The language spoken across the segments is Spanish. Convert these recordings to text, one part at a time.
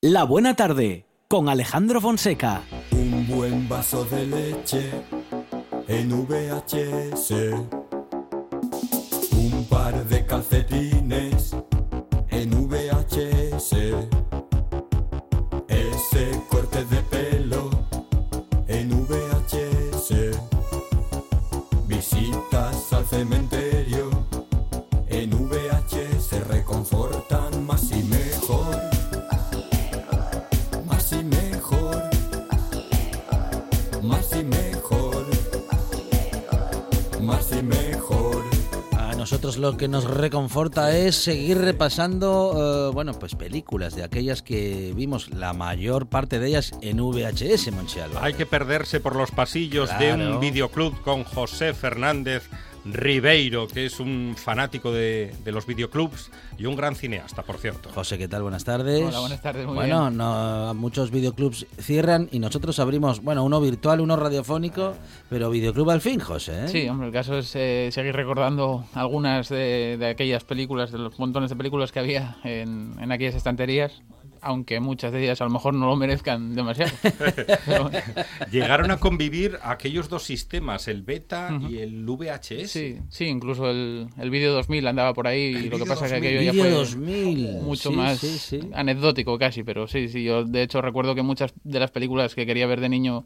La Buena Tarde con Alejandro Fonseca. Un buen vaso de leche en VHS. Un par de calcetines que nos reconforta es seguir repasando, eh, bueno, pues películas de aquellas que vimos la mayor parte de ellas en VHS, Monchialo. Hay que perderse por los pasillos de Claro. un videoclub con José Fernández Ribeiro, que es un fanático de, de los videoclubs y un gran cineasta, por cierto. José, ¿qué tal? Buenas tardes. Hola, buenas tardes, muy bueno, bien. no, muchos videoclubs cierran y nosotros abrimos, bueno, uno virtual, uno radiofónico, pero videoclub al fin, José. ¿eh? Sí, hombre, el caso es eh, seguir recordando algunas de, de aquellas películas, de los montones de películas que había en, en aquellas estanterías, aunque muchas de ellas a lo mejor no lo merezcan demasiado. Pero Llegaron a convivir aquellos dos sistemas, el beta y el VHS. sí, sí, incluso el, el vídeo 2000 andaba por ahí y El lo que pasa es que 2000. aquello ya fue 2000. mucho Sí, más sí, sí. anecdótico casi, pero sí, sí, yo de hecho recuerdo que muchas de las películas que quería ver de niño,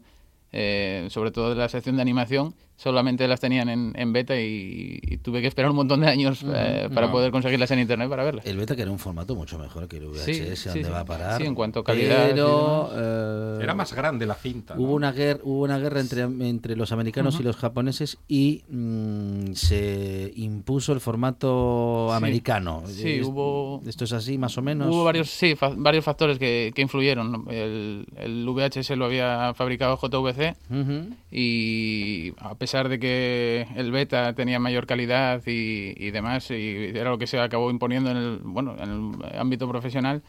eh, sobre todo de la sección de animación, solamente las tenían en, en beta y, y tuve que esperar un montón de años eh, para poder conseguirlas en internet para verlas. El beta que era un formato mucho mejor que el VHS, Sí, sí, ¿dónde sí. va a parar? Sí, en cuanto a calidad Pero, eh, Era más grande la cinta. ¿no? Hubo una guerra, hubo una guerra entre, entre los americanos y los japoneses y mm, se impuso el formato Sí. americano. Sí, Es- hubo- Esto es así, más o menos. Hubo varios, sí, fa- varios factores que, que influyeron. El, el VHS lo había fabricado JVC Ujú. y a pesar de que el beta tenía mayor calidad y, y demás, y era lo que se acabó imponiendo en el, bueno, en el ámbito profesional,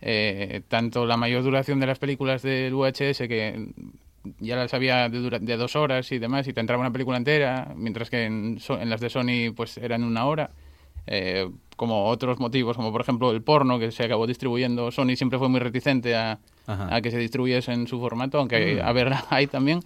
eh, tanto la mayor duración de las películas del VHS, que ya las había de, dura- de dos horas y demás, y te entraba una película entera, mientras que en, So- en las de Sony pues eran una hora. eh, como otros motivos, como por ejemplo el porno que se acabó distribuyendo, Sony siempre fue muy reticente a, Ajá. a que se distribuyese en su formato, aunque a ver hay también,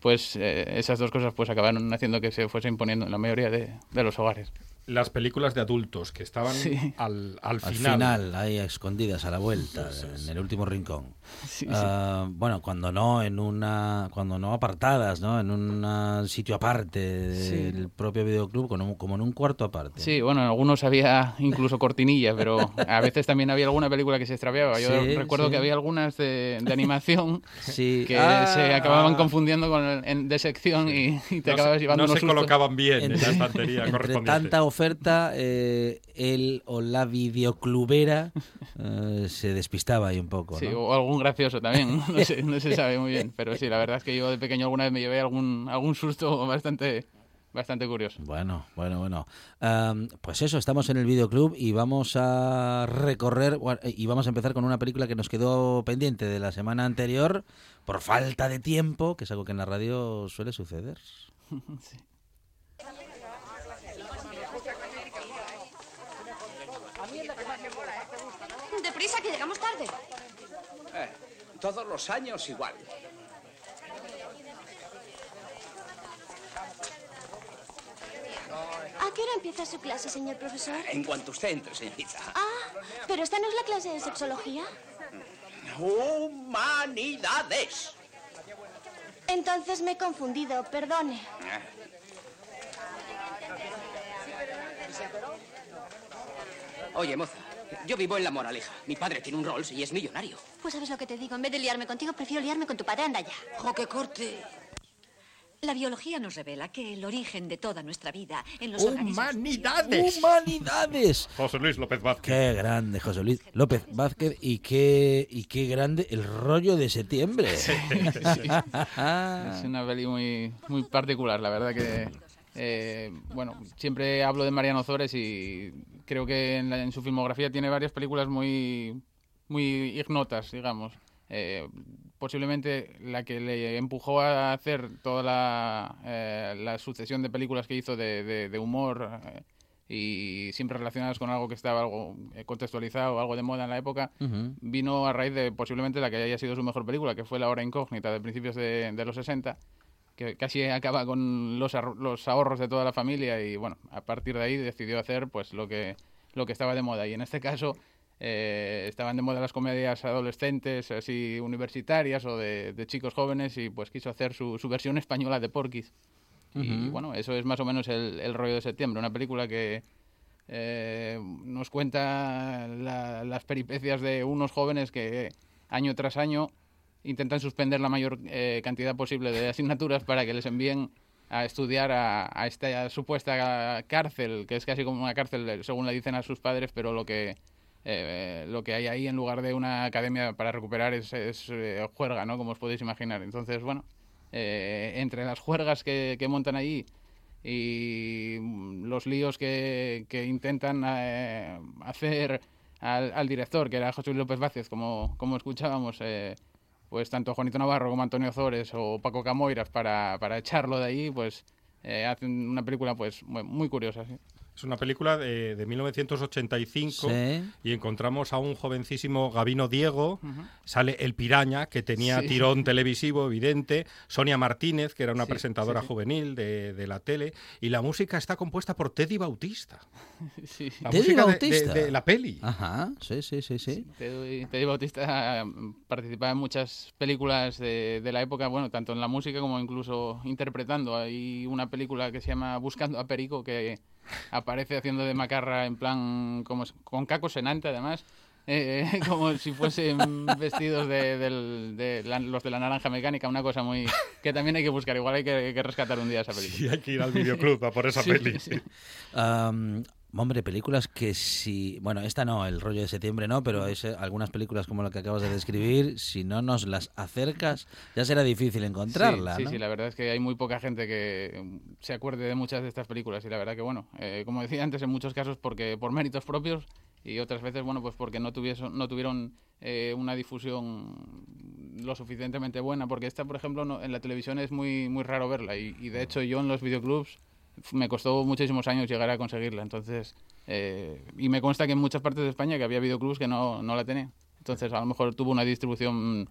pues eh, esas dos cosas pues acabaron haciendo que se fuese imponiendo en la mayoría de, de los hogares. Las películas de adultos que estaban Sí. al, al Al final. final, ahí escondidas a la vuelta, en el último rincón. Sí, sí. Ah, bueno, cuando no en una, cuando no apartadas, ¿no? En un sitio aparte del propio videoclub, un- como en un cuarto aparte. Sí, bueno, en algunos había incluso cortinilla, pero a veces también había alguna película que se extraviaba. Yo Sí, recuerdo sí. que había algunas de, de animación Sí. que Ah, se acababan confundiendo con el, en- de sección y, y te No acababas se, llevando no unos se sustos. colocaban bien en la entre, estantería correspondiente. tanta oferta, eh, él o la videoclubera eh, se despistaba ahí un poco. Sí, o algún gracioso también, no, se sabe muy bien. Pero sí, la verdad es que yo de pequeño alguna vez me llevé algún, algún susto bastante, bastante curioso. Bueno, bueno, bueno. Am, pues eso, estamos en el videoclub y vamos a recorrer gua- y vamos a empezar con una película que nos quedó pendiente de la semana anterior por falta de tiempo, que es algo que en la radio suele suceder. Deprisa, que llegamos tarde. Eh, todos los años igual. ¿A qué hora empieza su clase, señor profesor? En cuanto usted entre, señorita. Ah, pero esta no es la clase de sexología. Humanidades. Entonces me he confundido, perdone. Oye, moza, yo vivo en La Moraleja. Mi padre tiene un Rolls y es millonario. Pues sabes lo que te digo, en vez de liarme contigo, prefiero liarme con tu padre, anda ya. ¡Jo, qué corte! La biología nos revela que el origen de toda nuestra vida en los. ¡Humanidades! ¡Humanidades! José Luis López Vázquez. Qué grande, José Luis López Vázquez, y qué, y qué grande el rollo de septiembre. Es una peli muy, muy particular, la verdad que... eh, bueno, siempre hablo de Mariano Zores y creo que en, la- en su filmografía tiene varias películas muy, muy ignotas, digamos. Eh, posiblemente la que le empujó a hacer toda la, eh, la sucesión de películas que hizo de, de- de humor eh, y siempre relacionadas con algo que estaba algo eh, contextualizado, algo de moda en la época, vino a raíz de posiblemente la que haya sido su mejor película, que fue La Hora Incógnita de principios de, de los 60, que casi acaba con los, los ahorros de toda la familia y bueno, a partir de ahí decidió hacer pues lo que, lo que estaba de moda. Y en este caso eh, estaban de moda las comedias adolescentes, así universitarias o de, de chicos jóvenes y pues quiso hacer su, su versión española de Porky's. Y bueno, eso es más o menos el, el rollo de septiembre, una película que eh, nos cuenta la- las peripecias de unos jóvenes que año tras año intentan suspender la mayor eh, cantidad posible de asignaturas para que les envíen a estudiar a, a esta supuesta cárcel, que es casi como una cárcel, eh, según le dicen a sus padres, pero lo que eh, lo que hay ahí en lugar de una academia para recuperar es, es, eh, juerga, ¿no? Como os podéis imaginar. Entonces, bueno, entre las juergas que, que montan allí y los líos que, que intentan hacer al, al director, que era José López Vázquez, como, como escuchábamos, pues tanto Juanito Navarro como Antonio Zores o Paco Camoiras para, para echarlo de ahí, pues eh, hacen una película pues muy, muy curiosa. ¿sí? Es una película de, de 1985 Sí. y encontramos a un jovencísimo Gabino Diego, sale El Piraña, que tenía Sí. tirón televisivo evidente, Sonia Martínez, que era una Sí, presentadora juvenil de, de la tele, y la música está compuesta por Teddy Bautista. Sí. La ¿Teddy Bautista? De, de la peli. Ajá, sí, sí, sí, sí. Teddy, Teddy Bautista mm, participaba en muchas películas de, de la época, bueno, tanto en la música como incluso interpretando. Hay una película que se llama Buscando a Perico que aparece haciendo de macarra en plan como con caco senante además. eh, como si fuesen vestidos de, del- de la- los de la naranja mecánica, una cosa muy que también hay que buscar, igual hay que, que rescatar un día esa película. Sí, hay que ir al videoclub a por esa Sí, peli. sí. Am, hombre, películas que si... Bueno, esta no, el rollo de septiembre no, pero es, eh, algunas películas como la que acabas de describir, si no nos las acercas, ya será difícil encontrarla, Sí, sí, ¿no? sí, la verdad es que hay muy poca gente que mm, se acuerde de muchas de estas películas y la verdad que, bueno, eh, como decía antes, en muchos casos porque por méritos propios y otras veces, bueno, pues porque no, tuviese, no tuvieron eh, una difusión lo suficientemente buena, porque esta, por ejemplo, no- en la televisión es muy, muy raro verla y, y de hecho yo en los videoclubs me costó muchísimos años llegar a conseguirla, entonces, eh, y me consta que en muchas partes de España que había videoclubs que no, no la tenían. Entonces, a lo mejor tuvo una distribución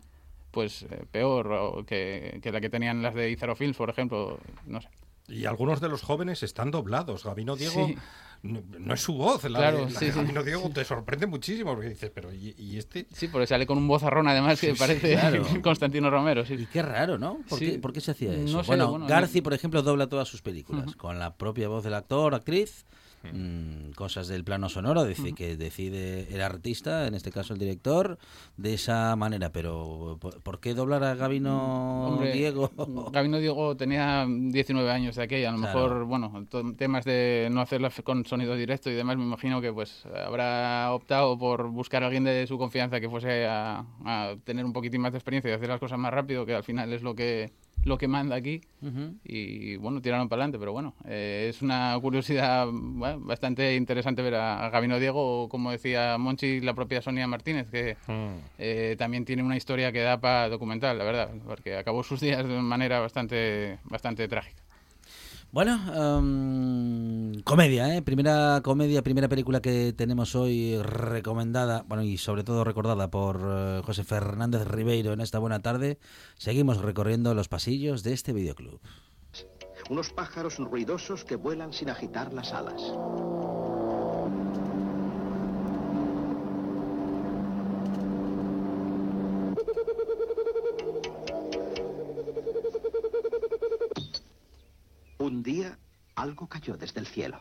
pues eh, peor o que, que la que tenían las de Izaro Films, por ejemplo, no sé. Y algunos de los jóvenes están doblados. Gabino Diego Sí. no, no es su voz. La, Claro, la sí, de sí. Gabino Diego te sorprende muchísimo porque dices, pero ¿y, y este? Sí, porque sale con un vozarrón además que Sí, sí, parece claro. Constantino Romero, Y qué raro, ¿no? ¿Por, Sí. qué, por qué se hacía eso? No sé, bueno, bueno, Garci, por ejemplo, dobla todas sus películas con la propia voz del actor, actriz, mm, cosas del plano sonoro, dice que decide el artista, en este caso el director, de esa manera. Pero ¿por, qué doblar a Gabino Hombre, Diego? Gabino Diego tenía 19 años de aquella, a lo Claro. mejor, bueno, temas de no hacerla f- con sonido directo y demás, me imagino que pues habrá optado por buscar a alguien de su confianza que fuese a, a tener un poquitín más de experiencia y hacer las cosas más rápido, que al final es lo que lo que manda aquí. Y bueno, tiraron para adelante, pero bueno, eh, es una curiosidad bueno, bastante interesante ver a, a Gabino Diego como decía Monchi, la propia Sonia Martínez, que eh, también tiene una historia que da para documental, la verdad, porque acabó sus días de manera bastante, bastante trágica. Bueno, em, comedia, ¿eh? Primera comedia, primera película que tenemos hoy recomendada, bueno, y sobre todo recordada por eh, José Fernández Ribeiro en esta buena tarde. Seguimos recorriendo los pasillos de este videoclub. Unos pájaros ruidosos que vuelan sin agitar las alas. Algo cayó desde el cielo.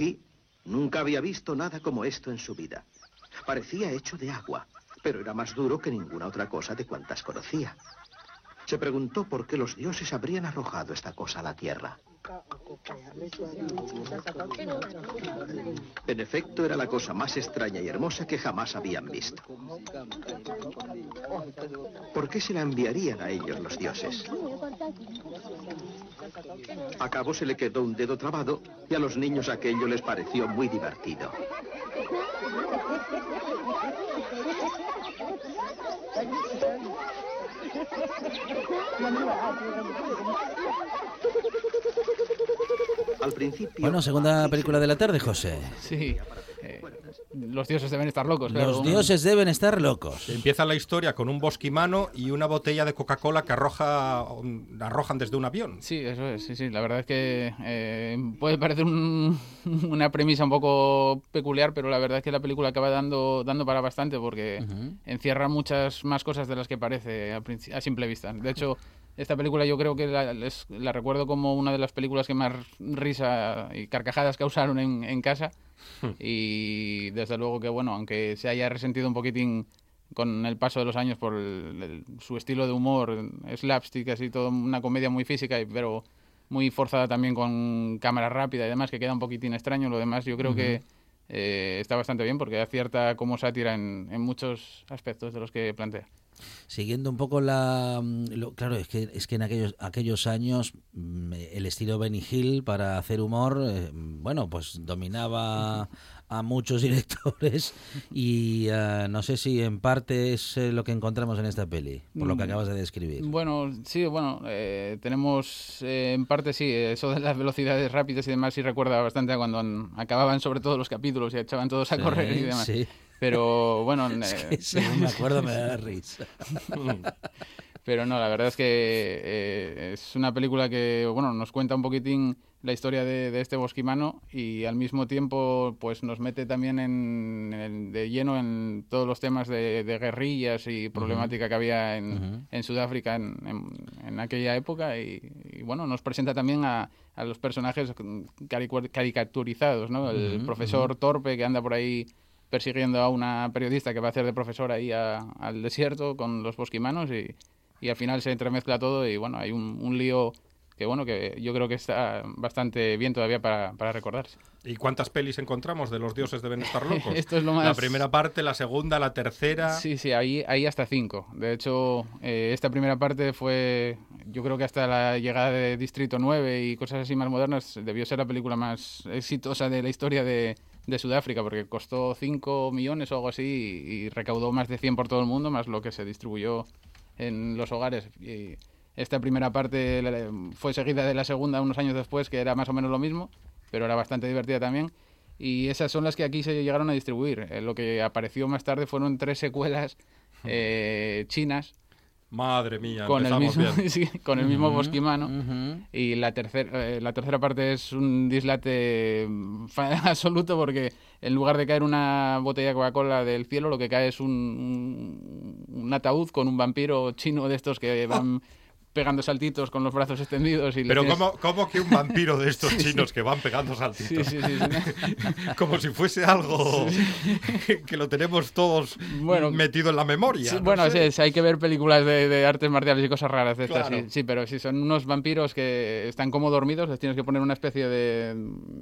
Y nunca había visto nada como esto en su vida. Parecía hecho de agua, pero era más duro que ninguna otra cosa de cuantas conocía. Se preguntó por qué los dioses habrían arrojado esta cosa a la tierra. En efecto, era la cosa más extraña y hermosa que jamás habían visto. ¿Por qué se la enviarían a ellos los dioses? A cabo se le quedó un dedo trabado y a los niños aquello les pareció muy divertido. Al principio... Bueno, segunda película de la tarde, José. Sí. Eh, los dioses deben estar locos, claro. Los dioses deben estar locos. Empieza la historia con un bosquimano y una botella de Coca-Cola que arroja, arrojan desde un avión. Sí, eso es, sí, sí. La verdad es que eh, puede parecer un- una premisa un poco peculiar, pero la verdad es que la película acaba dando, dando para bastante porque encierra muchas más cosas de las que parece a, a simple vista. De hecho, esta película yo creo que la, es- la recuerdo como una de las películas que más risa y carcajadas causaron en, en casa. Y desde luego que, bueno, aunque se haya resentido un poquitín con el paso de los años por el- el- su estilo de humor, slapstick, así todo, una comedia muy física, y- pero muy forzada también con cámara rápida y demás, que queda un poquitín extraño. Lo demás yo creo que eh, está bastante bien porque acierta como sátira en, en muchos aspectos de los que plantea. Siguiendo un poco la... mm, lo- claro, es que, es que en aquellos, aquellos años mm, el estilo Benny Hill para hacer humor, eh, bueno, pues dominaba a muchos directores y eh, no sé si en parte es eh, lo que encontramos en esta peli, por lo que Mm. acabas de describir. Bueno, sí, bueno, eh, tenemos eh, en parte sí, eso de las velocidades rápidas y demás sí recuerda bastante a cuando an- acababan sobre todo los capítulos y echaban todos a Sí, correr y demás. sí. Pero bueno, Es eh, que me acuerdo me da risa. Pero no, la verdad es que eh, es una película que bueno nos cuenta un poquitín la historia de, de este bosquimano y al mismo tiempo pues nos mete también en, en- de lleno en todos los temas de, de guerrillas y problemática que había en, Sudáfrica en, aquella época y, y, bueno nos presenta también a, a los personajes caricaturizados, ¿no? El profesor torpe que anda por ahí persiguiendo a una periodista que va a hacer de profesor ahí a- al desierto con los bosquimanos y, y al final se entremezcla todo y bueno, hay un, un lío que bueno, que yo creo que está bastante bien todavía para, para recordarse. ¿Y cuántas pelis encontramos de los dioses deben estar locos? Esto es lo más- La primera parte, la segunda, la tercera. Sí, sí, ahí, ahí hasta cinco. De hecho, eh, esta primera parte fue, yo creo que hasta la llegada de Distrito 9 y cosas así más modernas, debió ser la película más exitosa de la historia de, de Sudáfrica, porque costó 5 millones o algo así y, y recaudó más de 100 por todo el mundo, más lo que se distribuyó en los hogares. Y esta primera parte fue seguida de la segunda unos años después, que era más o menos lo mismo, pero era bastante divertida también. Y esas son las que aquí se llegaron a distribuir. Eh, lo que apareció más tarde fueron tres secuelas eh, chinas Madre mía, con el mismo, bien. sí, con el mismo Ujú, bosquimano. Y la, tercera la tercera parte es un dislate mm, absoluto porque en lugar de caer una botella de Coca-Cola del cielo, lo que cae es un, un, un ataúd con un vampiro chino de estos que van pegando saltitos con los brazos extendidos. Y Pero tienes- ¿cómo, cómo que un vampiro de estos chinos que van pegando saltitos? Sí, sí, sí. Como si fuese algo que lo tenemos todos Bueno, metido en la memoria. No bueno, sé. sí, hay que ver películas de, de artes marciales y cosas raras de estas, Claro. sí, sí, pero si son unos vampiros que están como dormidos, les tienes que poner una especie de,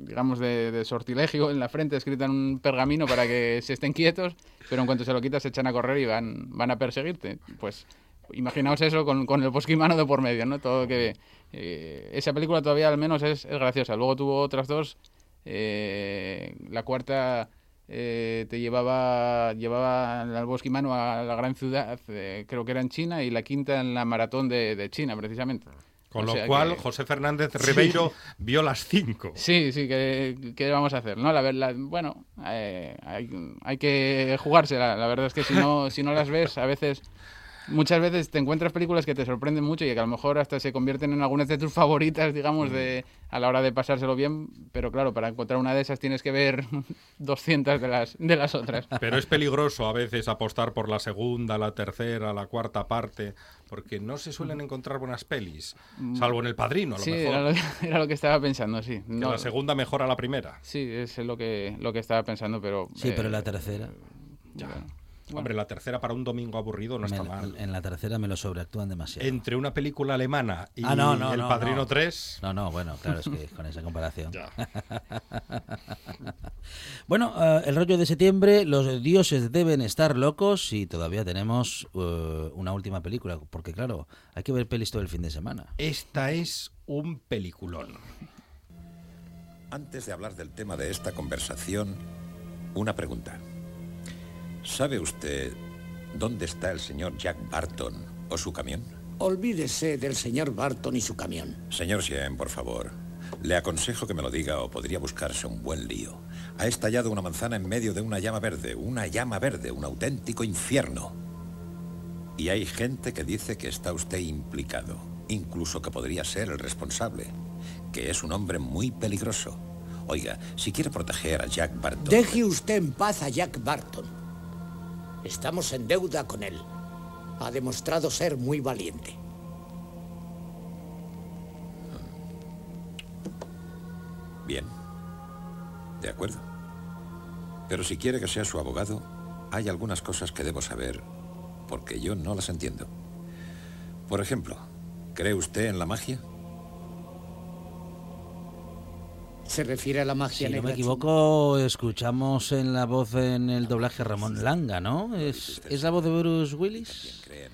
digamos, de, de sortilegio en la frente escrita en un pergamino para que se estén quietos, pero en cuanto se lo quitas se echan a correr y van, van a perseguirte. Pues imaginaos eso con, con el bosquimano de por medio, ¿no? Todo que... eh, esa película todavía al menos es, es graciosa. Luego tuvo otras dos. eh, la cuarta eh, te llevaba llevaba al bosquimano a la gran ciudad, eh, creo que era en China, y la quinta en la maratón de, de China, precisamente. Con O lo sea cual, que- José Fernández Ribeiro vio las cinco. Sí, sí, ¿qué, qué vamos a hacer? ¿no? La, ver- la- bueno, eh, hay, hay que jugársela. La verdad es que si no, si no las ves, a veces, muchas veces te encuentras películas que te sorprenden mucho y que a lo mejor hasta se convierten en algunas de tus favoritas, digamos, de, a la hora de pasárselo bien. Pero claro, para encontrar una de esas tienes que ver 200 de las, de las otras. Pero es peligroso a veces apostar por la segunda, la tercera, la cuarta parte, porque no se suelen encontrar buenas pelis, salvo en El Padrino, a lo Mm. Sí, mejor. era lo, era lo que estaba pensando, sí. Que No- la segunda mejora la primera. Sí, es lo que, lo que estaba pensando, pero... Sí, pero eh, la tercera. bueno, Hombre, la tercera para un domingo aburrido no está Me- mal. En la tercera me lo sobreactúan demasiado. Entre una película alemana y Ah, no, no, El no, Padrino no. 3... No, no, bueno, claro, es que con esa comparación. Ya. bueno, eh, el rollo de septiembre, los dioses deben estar locos y todavía tenemos eh, una última película, porque claro, hay que ver pelis todo el fin de semana. Esta es un peliculón. Antes de hablar del tema de esta conversación, una pregunta. ¿Sabe usted dónde está el señor Jack Barton o su camión? Olvídese del señor Barton y su camión. Señor Sien, por favor. Le aconsejo que me lo diga o podría buscarse un buen lío. Ha estallado una manzana en medio de una llama verde, una llama verde, un auténtico infierno. Y hay gente que dice que está usted implicado, incluso que podría ser el responsable, que es un hombre muy peligroso. Oiga, si quiere proteger a Jack Barton... Deje usted en paz a Jack Barton. Estamos en deuda con él. Ha demostrado ser muy valiente. Bien. De acuerdo. Pero si quiere que sea su abogado, hay algunas cosas que debo saber, porque yo no las entiendo. Por ejemplo, ¿cree usted en la magia? Se refiere a la Si magia no negra. me equivoco, escuchamos en la voz en el doblaje Ramón Langa, ¿no? ¿Es, ¿es la voz de Bruce Willis? Eh,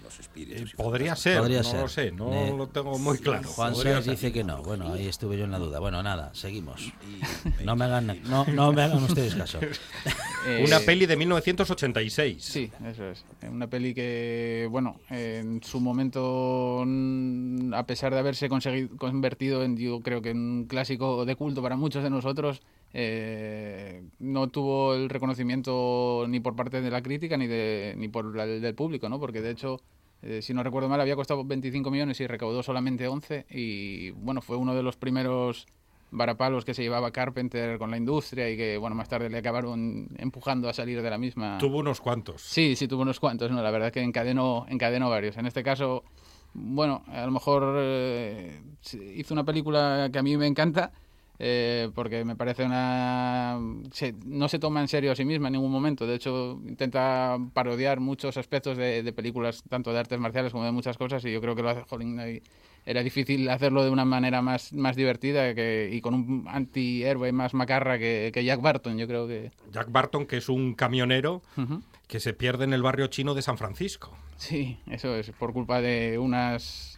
podría ser, Podría no ser. lo sé, no Eh, lo tengo muy claro. Juan Sáenz dice que no. Bueno, ahí estuve yo en la duda. Bueno, nada, seguimos. No me hagan, no, no me hagan ustedes caso. Eh, Una peli de 1986. Sí, eso es. Una peli que, bueno, en su momento, a pesar de haberse conseguido, convertido en, yo creo que en un clásico de culto para muchos de nosotros, eh, no tuvo el reconocimiento ni por parte de la crítica ni, de, ni por la del público, ¿no? Porque de hecho, eh, si no recuerdo mal, había costado 25 millones y recaudó solamente 11 y, bueno, fue uno de los primeros varapalos que se llevaba Carpenter con la industria y que, bueno, más tarde le acabaron empujando a salir de la misma. Tuvo unos cuantos. Sí, sí, tuvo unos cuantos, ¿no? La verdad es que encadenó, encadenó varios. En este caso, bueno, a lo mejor eh, hizo una película que a mí me encanta, eh, porque me parece una... se- no se toma en serio a sí misma en ningún momento. De hecho, intenta parodiar muchos aspectos de, de películas, tanto de artes marciales como de muchas cosas, y yo creo que lo hace Holling. Era difícil hacerlo de una manera más, más divertida que, y con un antihéroe más macarra que, que Jack Barton, yo creo que... Jack Barton, que es un camionero que se pierde en el barrio chino de San Francisco. Sí, eso es. Por culpa de unas.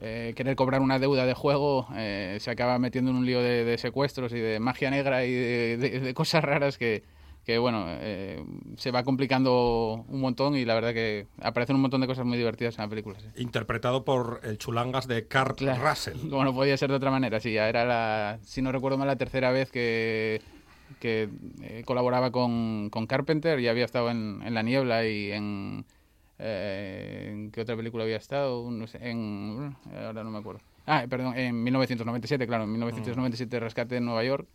Eh, querer cobrar una deuda de juego, eh, se acaba metiendo en un lío de, de secuestros y de magia negra y de, de- de cosas raras que, que bueno, eh, se va complicando un montón y la verdad que aparecen un montón de cosas muy divertidas en la película. sí. Interpretado por el chulangas de Kurt Russell. Como no podía ser de otra manera, sí, ya era la, si no recuerdo mal, la tercera vez que, que eh, colaboraba con, con Carpenter, ya había estado en, en La Niebla y en, eh, ¿en qué otra película había estado? No sé, en, ahora no me acuerdo. Ah, perdón, en 1997, claro, en 1997 Rescate en Nueva York.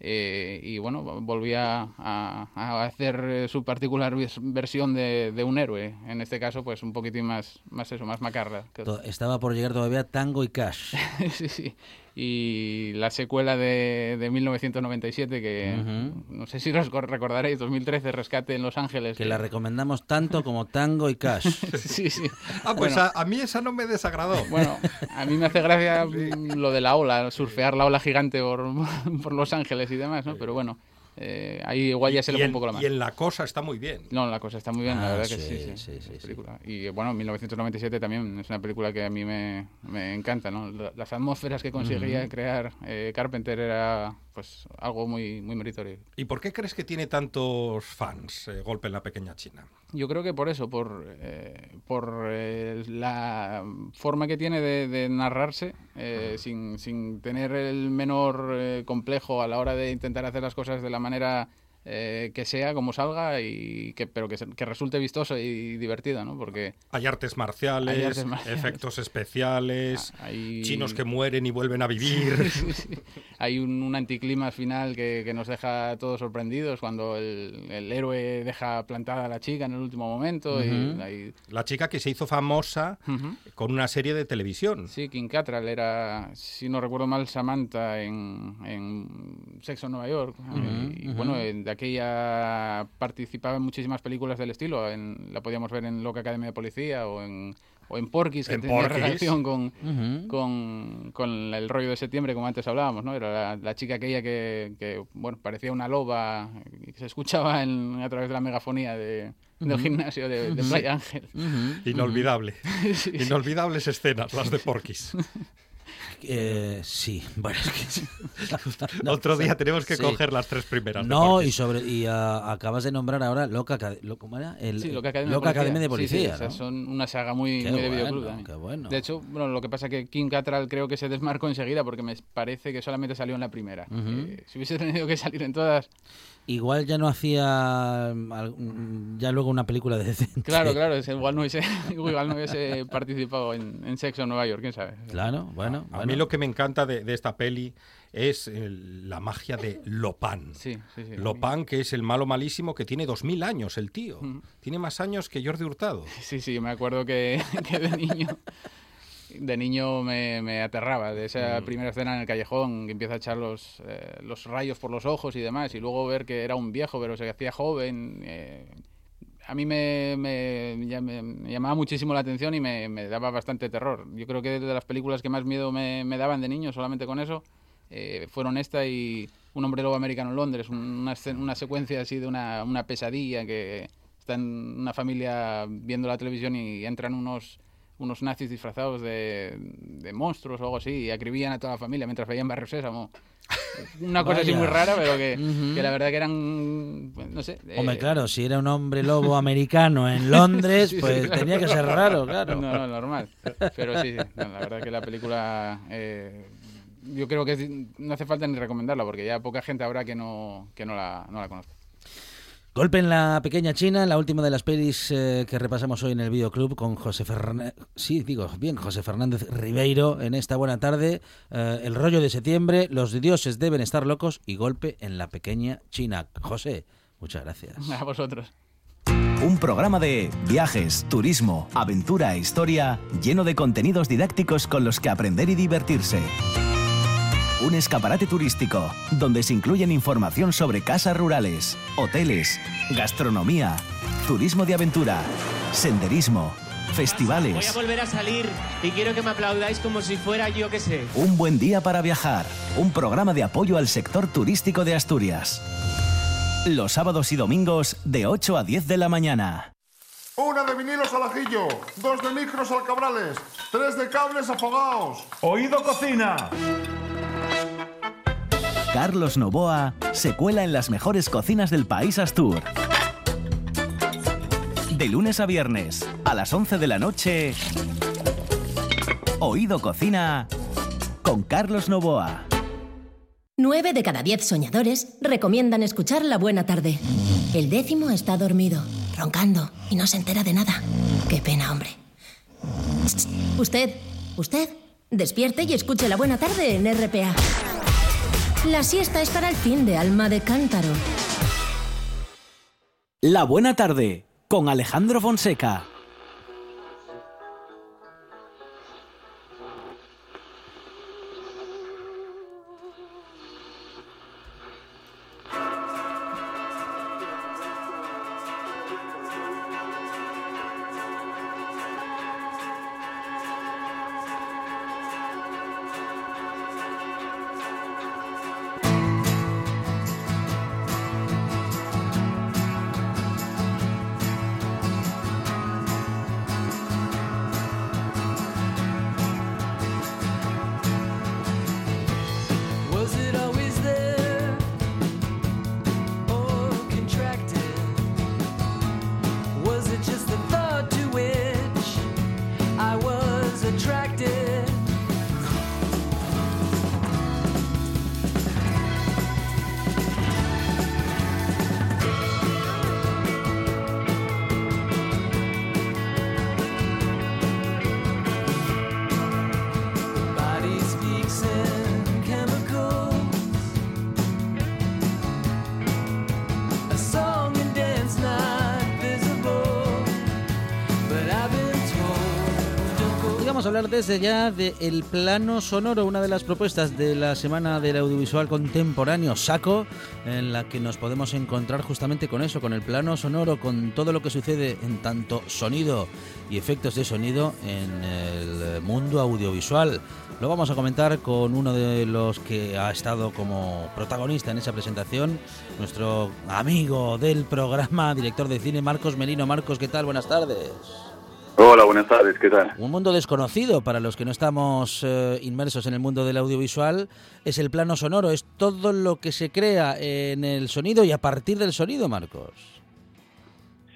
Eh, y bueno, volvía a, a hacer su particular versión de, de un héroe. En este caso, pues un poquitín más, más eso, más macarra. Estaba por llegar todavía Tango y Cash. sí, sí. Y la secuela de, de 1997, que Ujú. no sé si os recordaréis, 2013, Rescate en Los Ángeles. Que la recomendamos tanto como Tango y Cash. sí, sí. Ah, pues Bueno. a, a mí esa no me desagradó. Bueno, a mí me hace gracia mm, lo de la ola, surfear la ola gigante por, por Los Ángeles y demás, ¿no? Pero bueno, eh, ahí igual ya se le fue un poco la mano. y en la cosa está muy bien. No, la cosa está muy bien, la Ah, verdad que sí, sí, sí, sí, sí, la película. Y bueno, 1997 también es una película que a mí me, me encanta, ¿no? La- Las atmósferas que conseguía Ujú. crear eh, Carpenter era pues algo muy, muy meritorio. ¿Y por qué crees que tiene tantos fans eh, Golpe en la Pequeña China? Yo creo que por eso, por, eh, por eh, la forma que tiene de, de narrarse, eh, sin, sin tener el menor eh, complejo a la hora de intentar hacer las cosas de la manera eh, que sea, como salga, y que, pero que, que resulte vistoso y divertido, ¿no? Porque Hay artes marciales, Hay artes marciales. efectos especiales, hay- chinos que mueren y vuelven a vivir. Sí, sí. Hay un, un anticlima final que, que nos deja todos sorprendidos cuando el, el héroe deja plantada a la chica en el último momento. y Ujú. hay- La chica que se hizo famosa Ujú. con una serie de televisión. Sí, King Cattrall era, si no recuerdo mal, Samantha en, en Sexo en Nueva York. Ujú, y ujú. bueno, de aquella participaba en muchísimas películas del estilo. En, la podíamos ver en Loca Academia de Policía o en, o en Porky's, que En tenía Porky's. relación con, con, con el rollo de septiembre, como antes hablábamos, ¿no? Era la, la chica aquella que, que, bueno, parecía una loba y que se escuchaba en- a través de la megafonía de, del gimnasio de, de. Playa Ángel. Inolvidable. Sí, sí. Inolvidables escenas, las de Porky's. Eh, sí, bueno, es que... Otro día tenemos que Sí. coger las tres primeras. No, Porky's. y sobre y ah, acabas de nombrar ahora Loca, ¿cómo era? El, Sí, Loca Academia Loca de Academia de Policía. Sí, son una saga muy, Qué muy de videoclub qué bueno. De hecho, bueno, lo que pasa que King Cattrall creo que se desmarcó enseguida porque me parece que solamente salió en la primera. Eh, si hubiese tenido que salir en todas... Igual ya no hacía mm, mm, ya luego una película de decente. Claro, claro, es- igual no hubiese, igual no hubiese participado en, en Sexo en Nueva York, quién sabe. Claro, bueno. A mí lo que me encanta de, de esta peli es la magia de Lopan. Sí, sí, sí. Lopan, que es el malo malísimo que tiene 2000 años, el tío. Tiene más años que Jordi Hurtado. Sí, sí, me acuerdo que, que de niño de niño me, me aterraba de esa Mm. primera escena en el callejón que empieza a echar los, eh, los rayos por los ojos y demás y luego ver que era un viejo pero se hacía joven eh, a mí me, me, llamaba muchísimo la atención y me, me daba bastante terror yo creo que de las películas que más miedo me, me daban de niño solamente con eso eh, fueron esta y Un hombre lobo americano en Londres un- una, una secuencia así de una, una pesadilla que está en una familia viendo la televisión y entran unos unos nazis disfrazados de, de monstruos o algo así y acribían a toda la familia mientras veían Barrio Sésamo. Una cosa así muy rara, pero que, la verdad que eran, pues, no sé... Hombre, eh, claro, si era un hombre lobo americano en Londres, Sí, sí, pues claro. tenía que ser raro, claro. No, no, normal. Pero sí, sí, no, la verdad que la película... eh, yo creo que no hace falta ni recomendarla porque ya poca gente habrá que no, que no, la, no la conozca. Golpe en la pequeña China, la última de las pelis eh, que repasamos hoy en el videoclub con José Fernández, sí, digo bien, José Fernández Ribeiro en esta buena tarde, eh, El rollo de septiembre, Los dioses deben estar locos y Golpe en la pequeña China. José, muchas gracias. A vosotros. Un programa de viajes, turismo, aventura e historia lleno de contenidos didácticos con los que aprender y divertirse. Un escaparate turístico donde se incluyen información sobre casas rurales, hoteles, gastronomía, turismo de aventura, senderismo, Voy a festivales. volver a salir y quiero que me aplaudáis como si fuera yo que sé. Un buen día para viajar. Un programa de apoyo al sector turístico de Asturias. Los sábados y domingos de 8 a 10 de la mañana. Una de vinilos al ajillo, dos de micros al cabrales, tres de cables afogados. Oído cocina. Carlos Novoa se cuela en las mejores cocinas del país Astur. De lunes a viernes, a las 11 de la noche, Oído Cocina con Carlos Novoa. Nueve de cada diez soñadores recomiendan escuchar La Buena Tarde. El décimo está dormido, roncando, y no se entera de nada. Qué pena, hombre. Usted, usted, despierte y escuche La Buena Tarde en RPA. La siesta es para el fin de alma de cántaro. La buena tarde con Alejandro Fonseca. A hablar desde ya del plano sonoro, una de las propuestas de la Semana del Audiovisual Contemporáneo, SACO, en la que nos podemos encontrar justamente con eso, con el plano sonoro, con todo lo que sucede en tanto sonido y efectos de sonido en el mundo audiovisual. Lo vamos a comentar con uno de los que ha estado como protagonista en esa presentación, nuestro amigo del programa, director de cine, Marcos Merino. Marcos, ¿qué tal? Buenas tardes. Hola, buenas tardes, ¿qué tal? Un mundo desconocido para los que no estamos eh, inmersos en el mundo del audiovisual es el plano sonoro, es todo lo que se crea en el sonido y a partir del sonido, Marcos.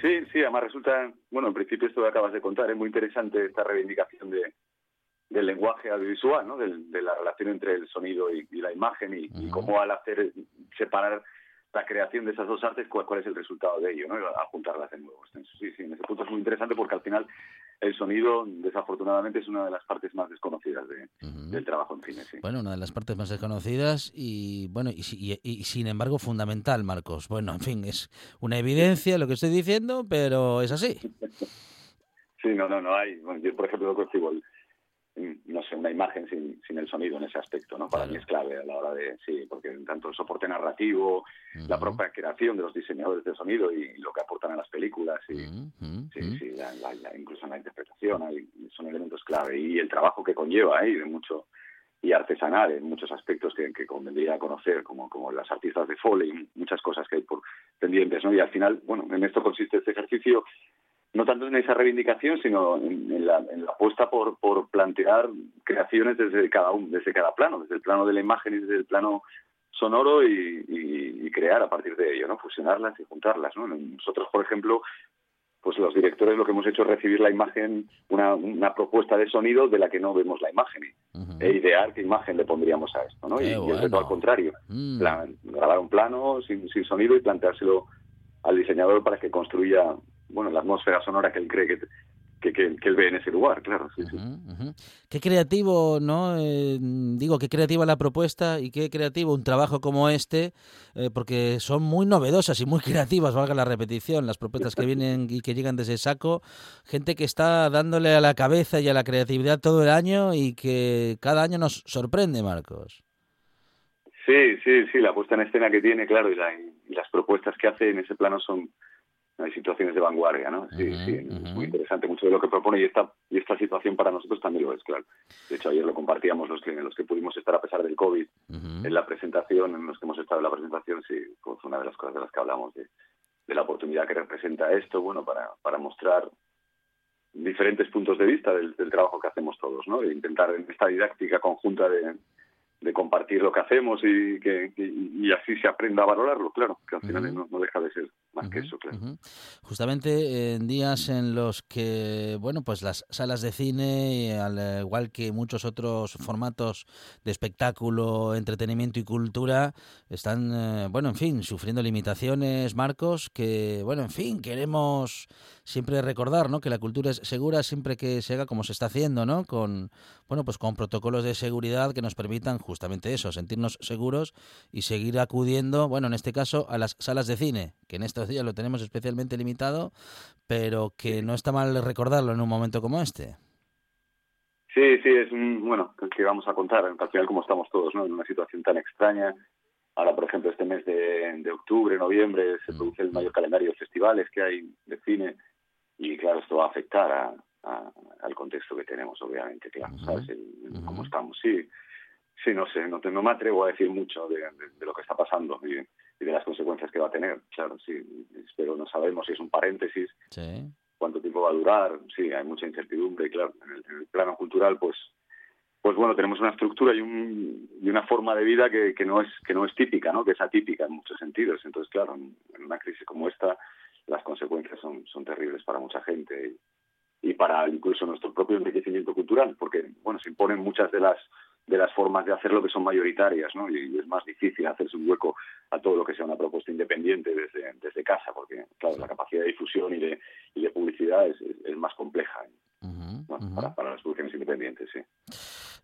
Sí, sí, además resulta, bueno, en principio esto que acabas de contar, es muy interesante esta reivindicación de, del lenguaje audiovisual, ¿no? de la relación entre el sonido y, la imagen y, cómo al hacer separar la creación de esas dos artes, cuál, cuál es el resultado de ello, ¿no? a juntarlas de nuevo. Sí, sí, en ese punto es muy interesante porque al final el sonido, desafortunadamente, es una de las partes más desconocidas del trabajo en cine. Sí. Bueno, una de las partes más desconocidas y, bueno, y, y, sin embargo fundamental, Marcos. Bueno, en fin, es una evidencia lo que estoy diciendo, pero es así. Sí, no, no, no hay. yo, por ejemplo, lo que no sé, una imagen sin, sin el sonido en ese aspecto, ¿no? Para mí es clave a la hora de, sí, porque tanto el soporte narrativo, la propia creación de los diseñadores de sonido y lo que aportan a las películas, y, sí, sí, incluso en la interpretación, son elementos clave. Y el trabajo que conlleva, ahí de mucho, y artesanal en muchos aspectos que, que convendría conocer, como, como las artistas de Foley, muchas cosas que hay por pendientes, ¿no? Y al final, bueno, en esto consiste este ejercicio no tanto en esa reivindicación, sino en, la, apuesta por, por plantear creaciones desde cada un, desde cada plano, desde el plano de la imagen y desde el plano sonoro y, crear a partir de ello, ¿no? Fusionarlas y juntarlas, ¿no? Nosotros, por ejemplo, pues los directores lo que hemos hecho es recibir la imagen, una, una propuesta de sonido de la que no vemos la imagen e idear qué imagen le pondríamos a esto, ¿no? y, el al contrario, mm. grabar un plano sin, sin sonido y planteárselo al diseñador para que construya bueno, la atmósfera sonora que él cree que, que, que, él ve en ese lugar, claro. Sí. Qué creativo, ¿no? Eh, digo, qué creativa la propuesta y qué creativo un trabajo como este, eh, porque son muy novedosas y muy creativas, valga la repetición, las propuestas que vienen y que llegan desde saco. Gente que está dándole a la cabeza y a la creatividad todo el año y que cada año nos sorprende, Marcos. Sí, sí, sí, la puesta en escena que tiene, claro, y, y las propuestas que hace en ese plano son hay situaciones de vanguardia, ¿no? Sí, sí, es muy interesante mucho de lo que propone y esta, y esta situación para nosotros también lo es, claro. De hecho, ayer lo compartíamos los que, los que pudimos estar a pesar del COVID en la presentación, en los que hemos estado en la presentación, sí, fue una de las cosas de las que hablamos, de, de la oportunidad que representa esto, bueno, para, para mostrar diferentes puntos de vista del, del trabajo que hacemos todos, ¿no? De intentar en esta didáctica conjunta de, de compartir lo que hacemos y que, y así se aprenda a valorarlo, claro, que al final no, deja de ser más que eso, claro. Justamente en días en los que, bueno, pues las salas de cine, al igual que muchos otros formatos de espectáculo, entretenimiento y cultura, están, eh, bueno, en fin, sufriendo limitaciones, marcos, que, bueno, en fin, queremos siempre recordar, ¿no? Que la cultura es segura siempre que se haga como se está haciendo, ¿no? Con, bueno, pues con protocolos de seguridad que nos permitan justamente eso, sentirnos seguros y seguir acudiendo, bueno, en este caso, a las salas de cine, que en estos días lo tenemos especialmente limitado, pero que no está mal recordarlo en un momento como este. Sí, sí, es un, bueno, que vamos a contar, al final como estamos todos, ¿no? En una situación tan extraña. Ahora, por ejemplo, este mes de, octubre, noviembre, se produce el mayor calendario de festivales que hay de cine y, claro, esto va a afectar a, al contexto que tenemos, obviamente, claro, ¿sabes? cómo estamos, sí. Sí, no sé, no, no me atrevo a decir mucho de, lo que está pasando y, de las consecuencias que va a tener. Claro, sí, pero no sabemos si es un paréntesis, cuánto tiempo va a durar. Sí, hay mucha incertidumbre y claro, en el, plano cultural, pues, pues bueno, tenemos una estructura y, un, y una forma de vida que, que no es que no es típica, ¿no? Que es atípica en muchos sentidos. Entonces, claro, en, una crisis como esta, las consecuencias son, son terribles para mucha gente y, y para incluso nuestro propio enriquecimiento cultural, porque bueno, se imponen muchas de las de las formas de hacerlo que son mayoritarias, ¿no? Y, es más difícil hacerse un hueco a todo lo que sea una propuesta independiente desde, desde casa, porque, claro, la capacidad de difusión y de, y de publicidad es, es, más compleja Para, para, las producciones independientes, sí.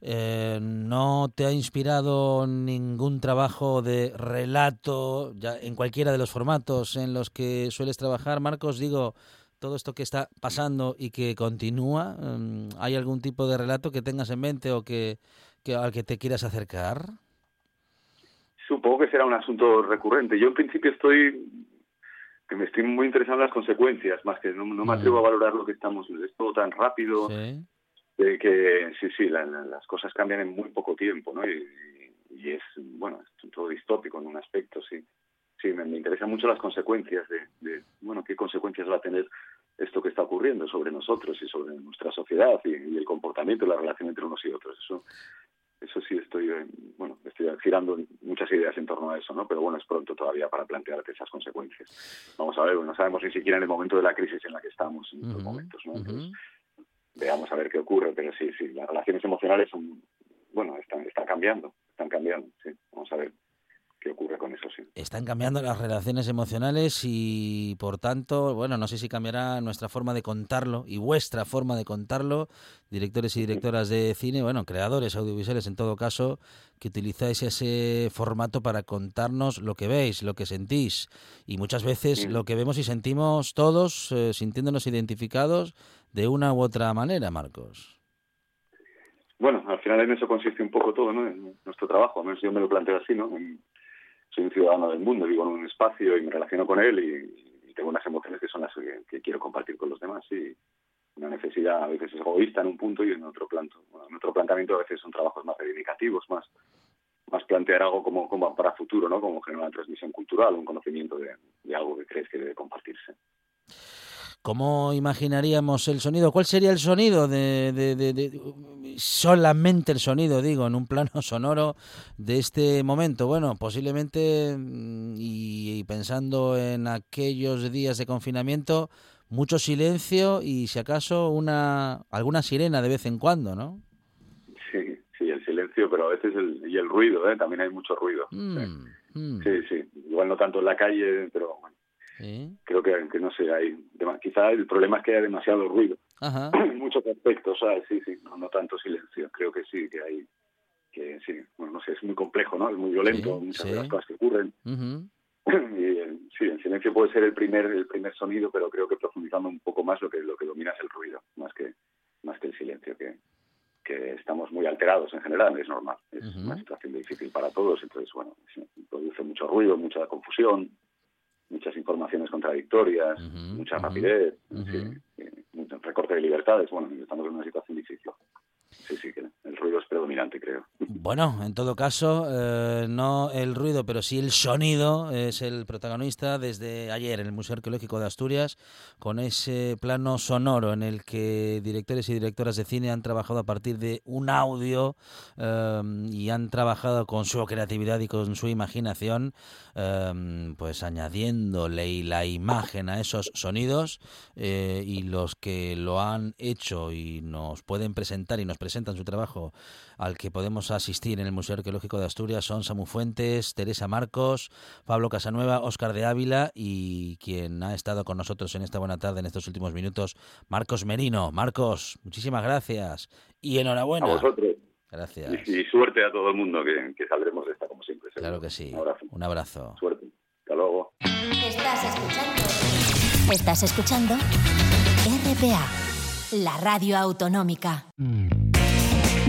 Eh, ¿No te ha inspirado ningún trabajo de relato ya en cualquiera de los formatos en los que sueles trabajar, Marcos? Digo, todo esto que está pasando y que continúa, em, ¿hay algún tipo de relato que tengas en mente o que, que al que te quieras acercar? Supongo que será un asunto recurrente. Yo en principio estoy que me estoy muy interesado en las consecuencias, más que no, no me atrevo a valorar lo que estamos. Es todo tan rápido de que sí, sí, la- la- las cosas cambian en muy poco tiempo, ¿no? Y, y es, bueno, es todo distópico en un aspecto, sí. Sí, me, me interesan mucho las consecuencias de, de, bueno, qué consecuencias va a tener esto que está ocurriendo sobre nosotros y sobre nuestra sociedad y, y el comportamiento y la relación entre unos y otros. Eso, eso sí estoy, bueno, estoy girando muchas ideas en torno a eso, ¿no? Pero bueno, es pronto todavía para plantearte esas consecuencias. Vamos a ver, no sabemos ni siquiera en el momento de la crisis en la que estamos en estos momentos, ¿no? Entonces, veamos a ver qué ocurre, pero sí, sí, las relaciones emocionales son, bueno, están, están cambiando, están cambiando, sí. Vamos a ver ocurre con eso, sí. Están cambiando las relaciones emocionales y, por tanto, bueno, no sé si cambiará nuestra forma de contarlo y vuestra forma de contarlo, directores y directoras de cine, bueno, creadores audiovisuales en todo caso, que utilizáis ese formato para contarnos lo que veis, lo que sentís. Y muchas veces lo que vemos y sentimos todos, eh, sintiéndonos identificados de una u otra manera, Marcos. Bueno, al final en eso consiste un poco todo, ¿no? En nuestro trabajo, al menos yo me lo planteo así, ¿no? En- soy un ciudadano del mundo, vivo en un espacio y me relaciono con él y, tengo unas emociones que son las que, quiero compartir con los demás y una necesidad a veces es egoísta en un punto y en otro planto, en otro planteamiento a veces son trabajos más reivindicativos, más más plantear algo como, como para futuro, ¿no? Como generar una transmisión cultural, un conocimiento de, de algo que crees que debe compartirse. ¿Cómo imaginaríamos el sonido? ¿Cuál sería el sonido de, de- de- de- solamente el sonido, digo, en un plano sonoro de este momento? Bueno, posiblemente mm, y, y pensando en aquellos días de confinamiento, mucho silencio y si acaso una alguna sirena de vez en cuando, ¿no? Sí, sí, el silencio, pero a veces el, y el ruido, ¿eh? También hay mucho ruido. Mm, mm, Sí, sí. Igual no tanto en la calle, pero bueno, sí. creo que, que no sé, hay quizá el problema es que hay demasiado ruido. Ajá. en muchos aspectos, ¿sabes? Sí, sí, no, no tanto silencio. Creo que sí, que hay, que sí, bueno, no sé, es muy complejo, ¿no? Es muy violento, Sí, muchas sí. de las cosas que ocurren. Y eh, sí, el silencio puede ser el primer, el primer sonido, pero creo que profundizando un poco más lo que lo que domina es el ruido, más que más que el silencio, que, que estamos muy alterados en general, es normal. Es una situación difícil para todos, entonces, bueno, produce mucho ruido, mucha confusión, muchas informaciones contradictorias, mucha rapidez, sí, sí, mucho recorte de libertades. Bueno, estamos en una situación difícil. Sí, sí, el ruido es predominante, creo. Bueno, en todo caso, eh, no el ruido, pero sí el sonido es el protagonista desde ayer en el Museo Arqueológico de Asturias, con ese plano sonoro en el que directores y directoras de cine han trabajado a partir de un audio eh, y han trabajado con su creatividad y con su imaginación, eh, pues añadiéndole la imagen a esos sonidos eh, y los que lo han hecho y nos pueden presentar y nos presentan su trabajo al que podemos asistir en el Museo Arqueológico de Asturias son Samu Fuentes, Teresa Marcos, Pablo Casanueva, Óscar de Ávila y quien ha estado con nosotros en esta buena tarde en estos últimos minutos, Marcos Merino. Marcos, muchísimas gracias y enhorabuena. A vosotros. Gracias. Y, y suerte a todo el mundo, que, que saldremos de esta como siempre. seguro. Claro que sí. Un abrazo. Un abrazo. Suerte. Hasta luego. Estás escuchando. Estás escuchando RPA, la radio autonómica.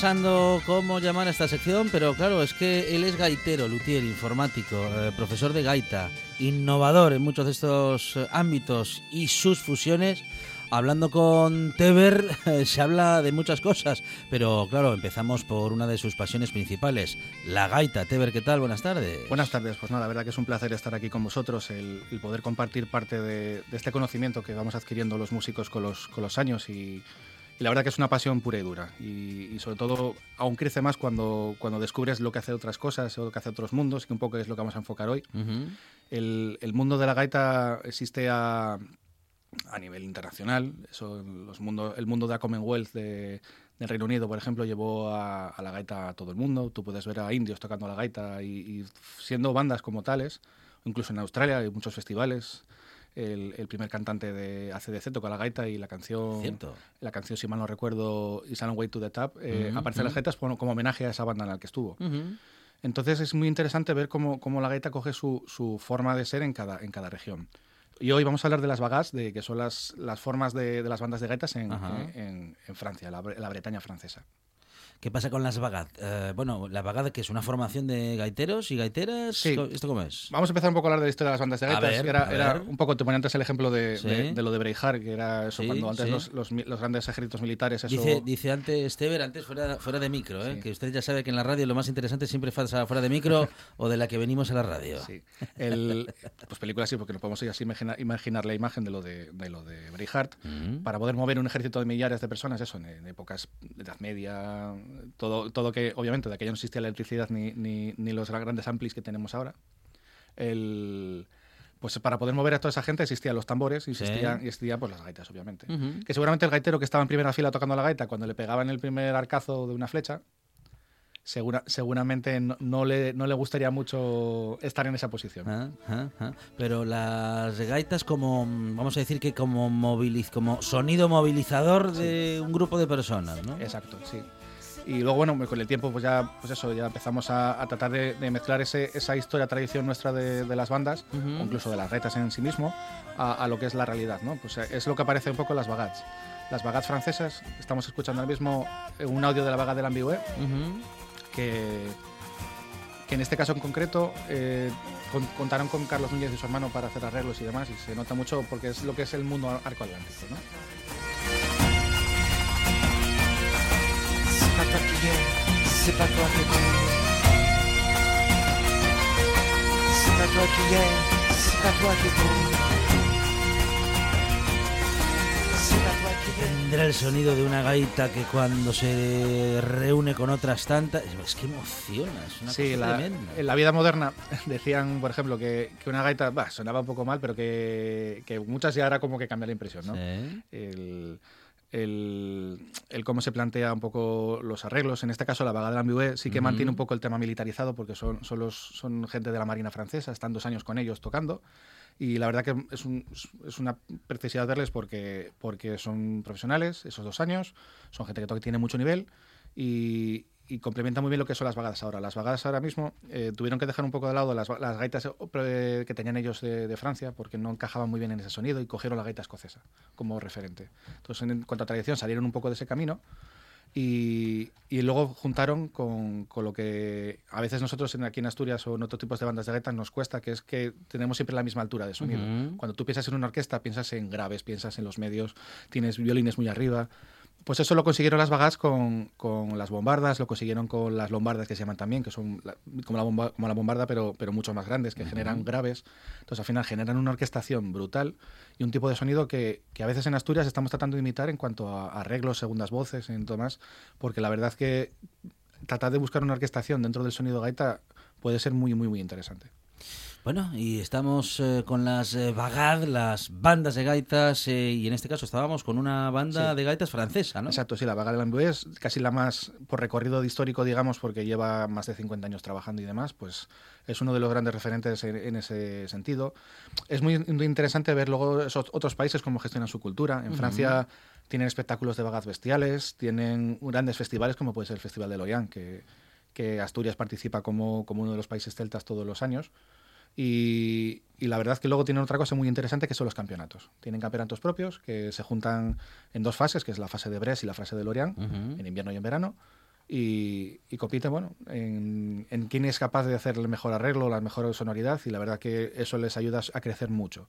Pensando cómo llamar a esta sección, pero claro, es que él es gaitero, luthier, informático, eh, profesor de gaita, innovador en muchos de estos eh, ámbitos y sus fusiones. Hablando con Teber se habla de muchas cosas, pero claro, empezamos por una de sus pasiones principales, la gaita. Teber, ¿qué tal? Buenas tardes. Buenas tardes, pues nada, la verdad que es un placer estar aquí con vosotros, el, el poder compartir parte de, de, este conocimiento que vamos adquiriendo los músicos con los, con los años y, y, la verdad que es una pasión pura y dura. Y, y, sobre todo aún crece más cuando, cuando descubres lo que hace otras cosas o lo que hace otros mundos, que un poco es lo que vamos a enfocar hoy. Uh -huh. el, el mundo de la gaita existe a a nivel internacional. Eso, los mundo, el mundo de la Commonwealth de, del Reino Unido, por ejemplo, llevó a, a, la gaita a todo el mundo. Tú puedes ver a indios tocando la gaita y, y siendo bandas como tales. Incluso en Australia hay muchos festivales. El, el, primer cantante de ACDC toca la gaita y la canción, Cierto. la canción si mal no recuerdo, Is on Way to the Tap, eh, uh -huh, aparece uh -huh. en las gaitas como, como, homenaje a esa banda en la que estuvo. Uh -huh. Entonces es muy interesante ver cómo, cómo la gaita coge su, su, forma de ser en cada, en cada región. Y hoy vamos a hablar de las bagas, de, que son las, las formas de, de las bandas de gaitas en, en, en, Francia, la, la, Bretaña francesa. ¿Qué pasa con las bagat? Eh, bueno, la bagad que es una formación de gaiteros y gaiteras. Sí. ¿Esto cómo es? Vamos a empezar un poco a hablar de la historia de las bandas de gaitas. ver, era, un poco, te ponía antes el ejemplo de, Sí. de, de lo de Breihard, que era eso, Sí, cuando antes los, los, los grandes ejércitos militares. Eso, Dice, dice antes, Teber, antes fuera, fuera de micro, ¿eh? que usted ya sabe que en la radio lo más interesante siempre pasa fuera de micro o de la que venimos a la radio. Sí. El, pues películas sí, porque nos podemos así imaginar, imaginar la imagen de lo de, de lo de Breihard. Mm. Para poder mover un ejército de millares de personas, eso, en, en épocas de Edad Media, todo, todo que, obviamente, de aquello no existía la electricidad ni, ni, ni los grandes amplis que tenemos ahora. El pues para poder mover a toda esa gente existían los tambores y existían, Sí. pues las gaitas, obviamente. Uh -huh. Que seguramente el gaitero que estaba en primera fila tocando la gaita, cuando le pegaban el primer arcazo de una flecha, segura, seguramente no, no, le, no le gustaría mucho estar en esa posición. Ah, ah, ah. Pero las gaitas como, vamos a decir que como, moviliz como sonido movilizador de un grupo de personas, ¿no? Exacto, sí. Y luego, bueno, con el tiempo, pues ya, pues eso, ya empezamos a, a tratar de, de, mezclar ese, esa historia, tradición nuestra de, de las bandas, Uh -huh. o incluso de las retas en sí mismo, a, a, lo que es la realidad, ¿no? Pues es lo que aparece un poco en las bagats. Las bagats francesas, estamos escuchando ahora mismo un audio de la bagat de l'Ambigue, Uh -huh. que, que en este caso en concreto eh, con, contaron con Carlos Núñez y su hermano para hacer arreglos y demás, y se nota mucho porque es lo que es el mundo arco atlántico, ¿no? Pas toi qui viens, c'est pas toi qui viens. C'est pas toi qui viens, c'est pas toi qui Tendrá el sonido de una gaita que cuando se reúne con otras tantas. Es que emociona, es una sí, cosa la, tremenda. En la vida moderna decían, por ejemplo, que, que una gaita bah, sonaba un poco mal, pero que, que, muchas ya era como que cambia la impresión, ¿no? Sí. El, el, el, cómo se plantea un poco los arreglos. En este caso, la vaga de la sí que uh -huh. mantiene un poco el tema militarizado porque son, son, los, son gente de la Marina Francesa, están dos años con ellos tocando. Y la verdad que es, un, es una preciosidad verles porque, porque son profesionales esos dos años, son gente que tiene mucho nivel y, y, complementa muy bien lo que son las vagadas ahora. Las vagadas ahora mismo eh, tuvieron que dejar un poco de lado las, las gaitas eh, que tenían ellos de, de, Francia porque no encajaban muy bien en ese sonido y cogieron la gaita escocesa como referente. Entonces, en, en cuanto a tradición, salieron un poco de ese camino y, y, luego juntaron con, con, lo que a veces nosotros en, aquí en Asturias o en otros tipos de bandas de gaita nos cuesta, que es que tenemos siempre la misma altura de sonido. Uh -huh. Cuando tú piensas en una orquesta, piensas en graves, piensas en los medios, tienes violines muy arriba. Pues eso lo consiguieron las vagas con, con, las bombardas, lo consiguieron con las lombardas que se llaman también, que son la, como, la bomba, como, la bombarda, pero, pero mucho más grandes, que uh -huh. generan graves. Entonces al final generan una orquestación brutal y un tipo de sonido que, que, a veces en Asturias estamos tratando de imitar en cuanto a arreglos, segundas voces, en todo más, porque la verdad es que tratar de buscar una orquestación dentro del sonido gaita puede ser muy, muy, muy interesante. Bueno, y estamos eh, con las eh, Bagad, las bandas de gaitas, eh, y en este caso estábamos con una banda sí. de gaitas francesa, ¿no? Exacto, sí, la Bagad de l'Ambigue es casi la más, por recorrido histórico, digamos, porque lleva más de 50 años trabajando y demás, pues es uno de los grandes referentes en, en ese sentido. Es muy interesante ver luego esos otros países cómo gestionan su cultura. En uh -huh. Francia tienen espectáculos de Bagad bestiales, tienen grandes festivales como puede ser el Festival de Loyan, que, que Asturias participa como, como uno de los países celtas todos los años. Y, y, la verdad es que luego tienen otra cosa muy interesante que son los campeonatos. Tienen campeonatos propios que se juntan en dos fases, que es la fase de Brest y la fase de Lorient, uh -huh. en invierno y en verano. y, y compite bueno, en, en quién es capaz de hacer el mejor arreglo, la mejor sonoridad y la verdad que eso les ayuda a crecer mucho.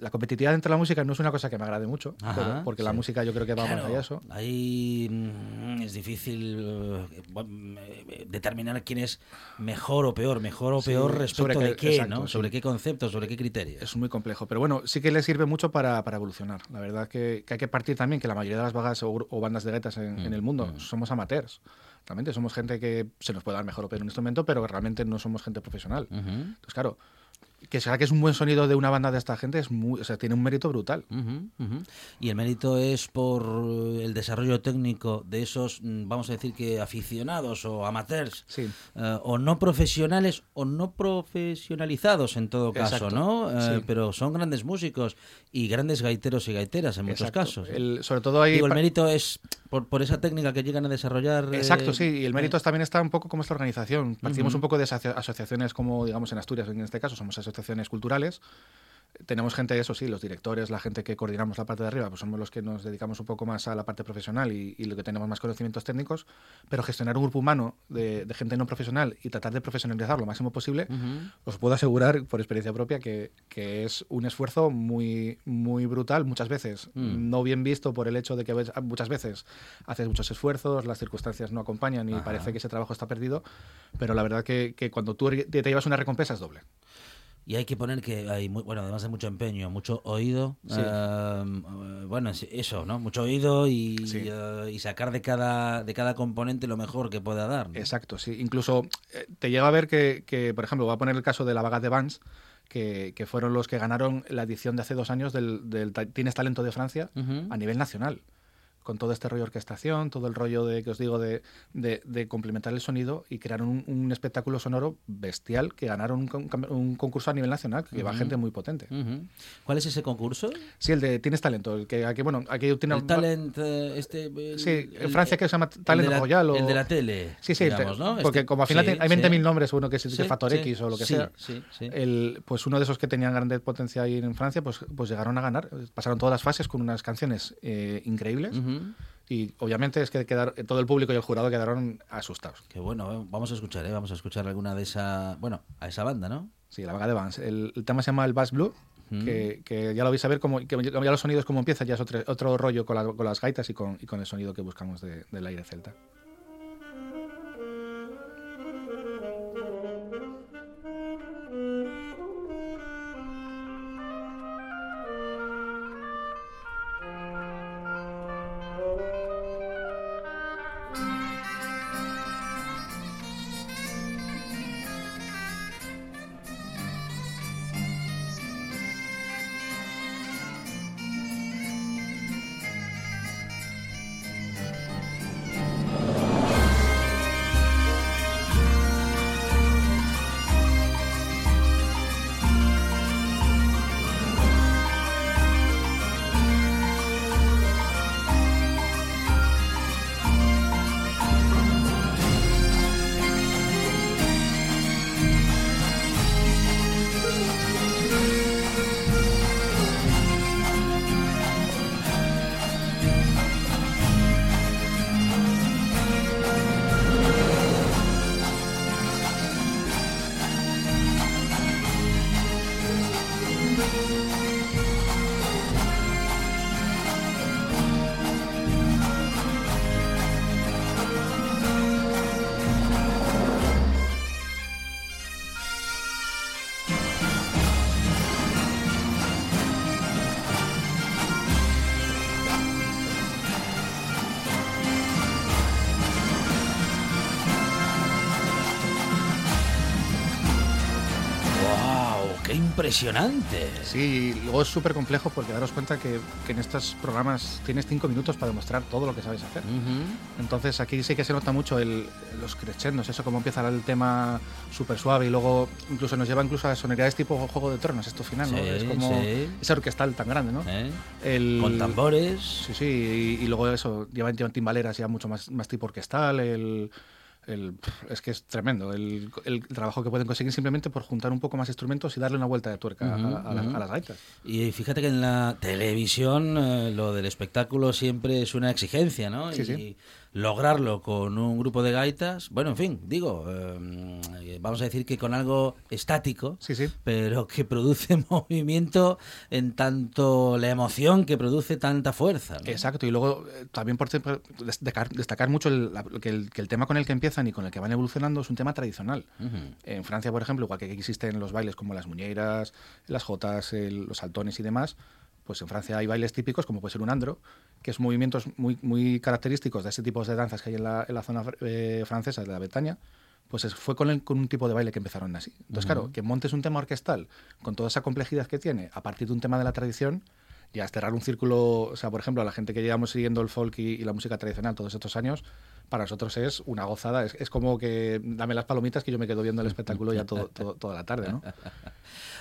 La competitividad entre la música no es una cosa que me agrade mucho, Ajá, pero- porque la sí. música yo creo que va más Claro, allá de eso. Ahí mm, es difícil eh, bueno, eh, determinar quién es mejor o peor, mejor o Sí, peor respecto sobre de qué- qué, exacto, ¿no? sí. Sobre qué conceptos, sobre qué criterios. Es muy complejo, pero bueno, sí que le sirve mucho para, para evolucionar. La verdad que, que hay que partir también que la mayoría de las vagas o, o bandas de gaitas en, Mm, en el mundo somos amateurs. Realmente somos gente que se nos puede dar mejor o peor un instrumento, pero que realmente no somos gente profesional. Entonces, claro, que sea que es un buen sonido de una banda de esta gente es muy, o sea, tiene un mérito brutal. Ujú, ujú. Y el mérito es por eh, el desarrollo técnico de esos, mm, vamos a decir que aficionados o amateurs, Sí. eh, o no profesionales o no profesionalizados en todo caso, Exacto, ¿no? Eh, sí. Pero son grandes músicos y grandes gaiteros y gaiteras en muchos Exacto. casos. ¿eh? El- sobre todo ahí Digo, el mérito es por, por esa técnica que llegan a desarrollar. eh, Exacto, sí, y el mérito también está un poco como esta organización. Partimos Ujú. un poco de asocia- asociaciones como, digamos, en Asturias, en este caso, somos asociaciones culturales. Tenemos gente, eso sí, los directores, la gente que coordinamos la parte de arriba, pues somos los que nos dedicamos un poco más a la parte profesional y, y lo que tenemos más conocimientos técnicos, pero gestionar un grupo humano de, de gente no profesional y tratar de profesionalizar lo máximo posible, Ujú. os puedo asegurar por experiencia propia que, que es un esfuerzo muy, muy brutal, muchas veces Mm. no bien visto por el hecho de que ves- muchas veces haces muchos esfuerzos, las circunstancias no acompañan y Ajá. parece que ese trabajo está perdido, pero la verdad que, que cuando tú te llevas una recompensa es doble. Y hay que poner que hay, muy, bueno, además de mucho empeño, mucho oído. Sí. eh, bueno, es eso, ¿no? Mucho oído y, eh, y sacar de cada, de cada componente lo mejor que pueda dar. ¿no? Exacto, sí. Incluso eh, te llega a ver que, que, por ejemplo, voy a poner el caso de la vaga de Vans, que, que fueron los que ganaron la edición de hace dos años del, del Tienes Talento de Francia a nivel nacional. Con todo este rollo de orquestación, todo el rollo de que os digo de, de, de complementar el sonido y crearon un, un espectáculo sonoro bestial que ganaron un, con- un concurso a nivel nacional, que lleva Ujú. gente muy potente. ¿Cuál es ese concurso? Sí, el de Tienes Talento, el que aquí, bueno, aquí tiene El talent, eh, este... el- Sí, en el- Francia que se llama Talent Royal o... El de la tele, Sí, sí, digamos, ¿no? porque Este- como al final sí, hay 20.000 sí. nombres, uno que es, Sí, Factor X o lo que sí, sea. El, pues uno de esos que tenían grande potencia ahí en Francia, pues, pues llegaron a ganar. Pasaron todas las fases con unas canciones eh, increíbles. Y obviamente es que todo el público y el jurado quedaron asustados. Qué bueno, eh, vamos a escuchar, ¿eh? Vamos a escuchar alguna de esa... Bueno, a esa banda, ¿no? Sí, la vaga de Vans. El, el tema se llama el Bass Blue, que, que ya lo vais a ver, como, que ya los sonidos como empieza, ya es otro, otro rollo con, la- con las gaitas y con, y con el sonido que buscamos de- del aire celta. Impresionante! Sí, y luego es súper complejo porque daros cuenta que, que en estos programas tienes cinco minutos para demostrar todo lo que sabes hacer. Entonces aquí sí que se nota mucho el, los crescendos, eso como empieza el tema súper suave y luego incluso nos lleva incluso a sonoridades tipo Juego de Tronos, esto final, ¿no? Es como sí. esa orquestal tan grande, ¿no? ¿Eh? El- Con tambores. Sí, sí, y, y luego eso, llevan, llevan timbaleras ya mucho más, más tipo orquestal, el... el- es que es tremendo el, el trabajo que pueden conseguir simplemente por juntar un poco más instrumentos y darle una vuelta de tuerca a- las- a las gaitas. Y fíjate que en la televisión eh, lo del espectáculo siempre es una exigencia, ¿no? Sí, y sí. Lograrlo con un grupo de gaitas, bueno, en fin, digo, eh, vamos a decir que con algo estático, pero que produce movimiento en tanto la emoción que produce tanta fuerza. ¿no? Exacto, y luego eh, también por destacar, destacar mucho el, la- que, el, que el tema con el que empiezan y con el que van evolucionando es un tema tradicional. En Francia, por ejemplo, igual que existen los bailes como las muñeiras, las jotas, el- los saltones y demás, pues en Francia hay bailes típicos como puede ser un andro, que es movimientos muy, muy característicos de ese tipo de danzas que hay en la, en la zona eh, francesa de la Bretaña. Pues es- fue con, el- con un tipo de baile que empezaron así. Entonces, Ujú. claro, que montes un tema orquestal con toda esa complejidad que tiene a partir de un tema de la tradición, y a cerrar un círculo, o sea, por ejemplo, a la gente que llevamos siguiendo el folk y, y la música tradicional todos estos años, para nosotros es una gozada. Es, es como que dame las palomitas que yo me quedo viendo el espectáculo ya todo, todo- toda la tarde, ¿no?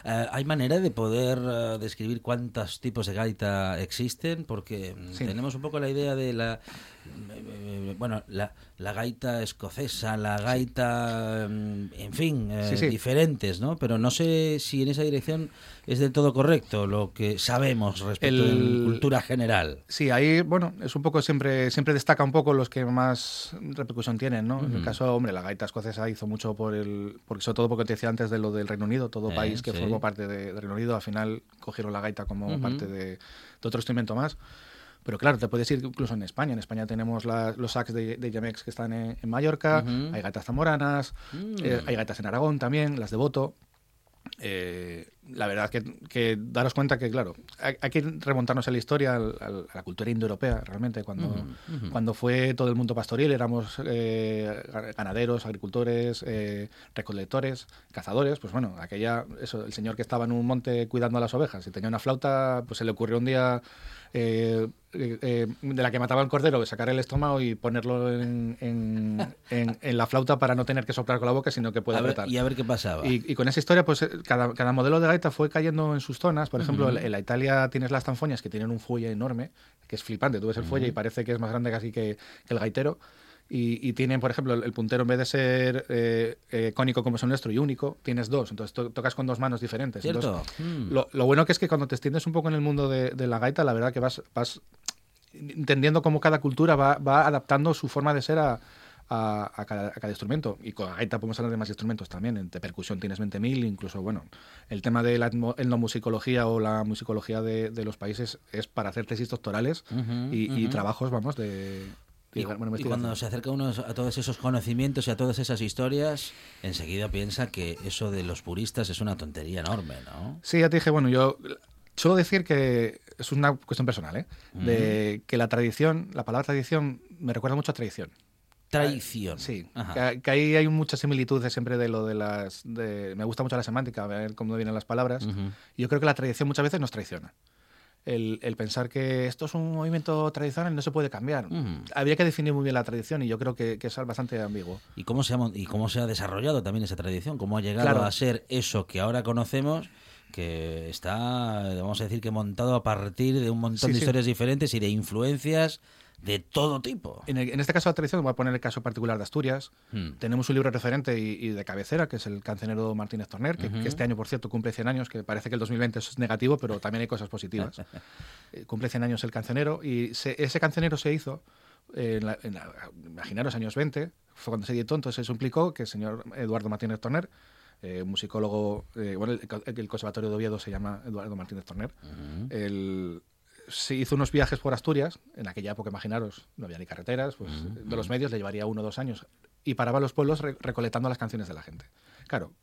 Eh, ¿Hay manera de poder eh, describir cuántos tipos de gaita existen? Porque mm, Sí. tenemos un poco la idea de la... eh, bueno, la, la gaita escocesa, la gaita, mm, en fin, eh, Sí, sí. diferentes, ¿no? Pero no sé si en esa dirección es del todo correcto lo que sabemos respecto de El- cultura general. Sí, ahí, bueno, es un poco siempre, siempre destaca un poco los que más repercusión tienen, ¿no? En el caso, hombre, la gaita escocesa hizo mucho por el, porque sobre todo porque te decía antes de lo del Reino Unido, todo Eh, país que sí. formó parte de, del Reino Unido, al final cogieron la gaita como Ujú. parte de, de otro instrumento más. Pero claro, te puedes ir incluso en España. En España tenemos la- los sacs de, de Yamex que están en, en Mallorca, hay gaitas zamoranas, Mm. eh, hay gaitas en Aragón también, las de Boto. Eh, la verdad que, que daros cuenta que, claro, hay, hay que remontarnos a la historia, al- al- a la cultura indoeuropea, realmente, cuando, cuando fue todo el mundo pastoril, éramos eh, ganaderos, agricultores, eh, recolectores, cazadores, pues bueno, aquella, eso, el señor que estaba en un monte cuidando a las ovejas y tenía una flauta, pues se le ocurrió un día eh, eh, eh, de la que mataba el cordero, sacar el estómago y ponerlo en, en- en- en la flauta para no tener que soplar con la boca, sino que pueda apretar. y a ver qué pasaba. Y, y con esa historia, pues cada, cada modelo de gaita fue cayendo en sus zonas. Por ejemplo, Ujú. en la Italia tienes las tanfoñas que tienen un fuelle enorme, que es flipante. Tú ves el fuelle y Ujú. parece que es más grande casi que, que el gaitero. Y, y tienen, por ejemplo, el, el puntero en vez de ser eh, eh, cónico como es el nuestro y único, tienes dos. Entonces to- tocas con dos manos diferentes. Entonces, Mm. lo, lo bueno que es que cuando te extiendes un poco en el mundo de, de la gaita, la verdad que vas, vas entendiendo cómo cada cultura va, va adaptando su forma de ser a, a, a cada, a cada instrumento. Y con la gaita podemos hablar de más instrumentos también. En de percusión tienes 20.000, incluso, bueno, el tema de la etno- etnomusicología o la musicología de, de los países es para hacer tesis doctorales Ujú, y, y ujú. trabajos, vamos, de... Y, y cuando se acerca uno a todos esos conocimientos y a todas esas historias, enseguida piensa que eso de los puristas es una tontería enorme, ¿no? Sí, ya te dije, bueno, yo suelo decir que es una cuestión personal, ¿eh? De que la tradición, la palabra tradición me recuerda mucho a tradición. Tradición. Sí, Ajá. que, que ahí hay muchas similitudes siempre de lo de las... De, me gusta mucho la semántica, a ver cómo vienen las palabras. Y Yo creo que la tradición muchas veces nos traiciona. El, el pensar que esto es un movimiento tradicional y no se puede cambiar. Habría que definir muy bien la tradición y yo creo que, que es bastante ambiguo. ¿Y cómo, se ha, mon- ¿Y cómo se ha desarrollado también esa tradición? ¿Cómo ha llegado Claro. a ser eso que ahora conocemos? Que está, vamos a decir que montado a partir de un montón Sí, de sí. historias diferentes y de influencias de todo tipo. En, el- en este caso de la tradición, voy a poner el caso particular de Asturias. Hmm. Tenemos un libro referente y, y de cabecera, que es el cancionero Martínez Torner, que, este año, por cierto, cumple 100 años, que parece que el 2020 es negativo, pero también hay cosas positivas. Eh, cumple 100 años el cancionero y se- ese cancionero se hizo, eh, en la- en la- imaginaros, años 20, fue cuando se editó, entonces eso implicó que el señor Eduardo Martínez Torner, eh, musicólogo, eh, bueno, el, el Conservatorio de Oviedo se llama Eduardo Martínez Torner, el- se hizo unos viajes por Asturias, en aquella época, imaginaros, no había ni carreteras, pues de los medios le llevaría uno o dos años, y paraba en los pueblos re- recolectando las canciones de la gente. Claro,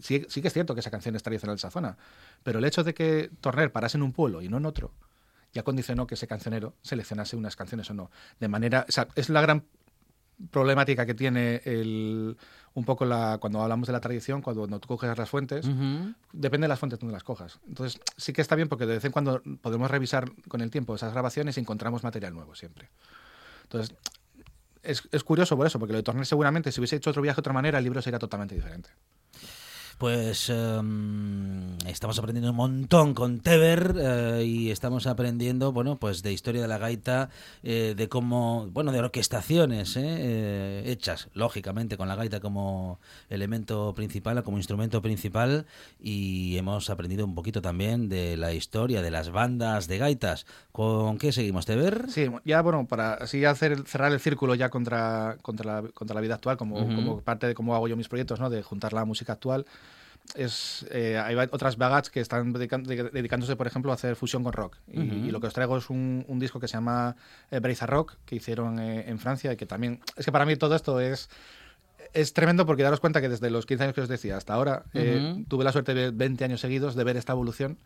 sí, sí que es cierto que esa canción es tradicional de esa zona, pero el hecho de que Torner parase en un pueblo y no en otro, ya condicionó que ese cancionero seleccionase unas canciones o no. De manera, o sea, es la gran problemática que tiene el, un poco la, cuando hablamos de la tradición, cuando no tú coges las fuentes, Ujú. depende de las fuentes donde las cojas. Entonces, sí que está bien porque de vez en cuando podemos revisar con el tiempo esas grabaciones y encontramos material nuevo siempre. Entonces, es, es curioso por eso, porque lo de Torner seguramente, si hubiese hecho otro viaje de otra manera, el libro sería totalmente diferente. Pues em, estamos aprendiendo un montón con Teber eh, y estamos aprendiendo, bueno, pues de historia de la gaita, eh, de cómo, bueno, de orquestaciones eh, eh, hechas, lógicamente, con la gaita como elemento principal, como instrumento principal y hemos aprendido un poquito también de la historia de las bandas de gaitas. ¿Con qué seguimos, Teber? Sí, ya bueno, para así hacer cerrar el círculo ya contra, contra, la, contra la vida actual, como, como parte de cómo hago yo mis proyectos, ¿no? De juntar la música actual. Es, eh, hay otras bagats que están dedicándose, por ejemplo, a hacer fusión con rock. Y, lo que os traigo es un, un disco que se llama eh, Breza Rock, que hicieron eh, en Francia y que también... Es que para mí todo esto es... Es tremendo porque daros cuenta que desde los 15 años que os decía hasta ahora eh, tuve la suerte de 20 años seguidos de ver esta evolución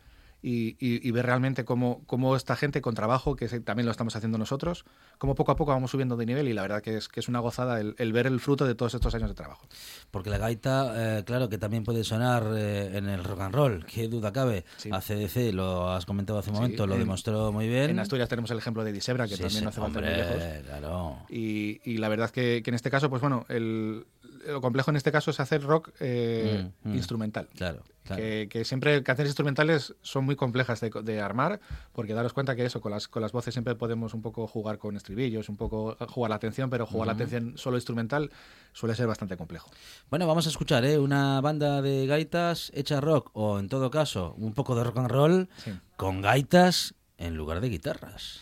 y, y- y ver realmente cómo, cómo esta gente con trabajo, que también lo estamos haciendo nosotros, cómo poco a poco vamos subiendo de nivel y la verdad que es, que es una gozada el, el ver el fruto de todos estos años de trabajo. Porque la gaita, eh, claro, que también puede sonar eh, en el rock and roll, qué duda cabe. ACDC, lo has comentado hace un momento, lo en- demostró muy bien. En Asturias tenemos el ejemplo de Disebra, que Sí, también sí, no hace falta ir muy hombre, lejos. claro. Y, y la verdad que, que en este caso, pues bueno, el, lo complejo en este caso es hacer rock eh, Mm, mm. instrumental. Claro, claro. Que, que siempre canciones instrumentales son muy complejas de, de armar, porque daros cuenta que eso, con las, con las voces siempre podemos un poco jugar con estribillos, un poco jugar la atención, pero jugar la Ujú. atención solo instrumental suele ser bastante complejo. Bueno, vamos a escuchar ¿eh? una banda de gaitas hecha rock, o en todo caso, un poco de rock and roll, Sí. con gaitas en lugar de guitarras.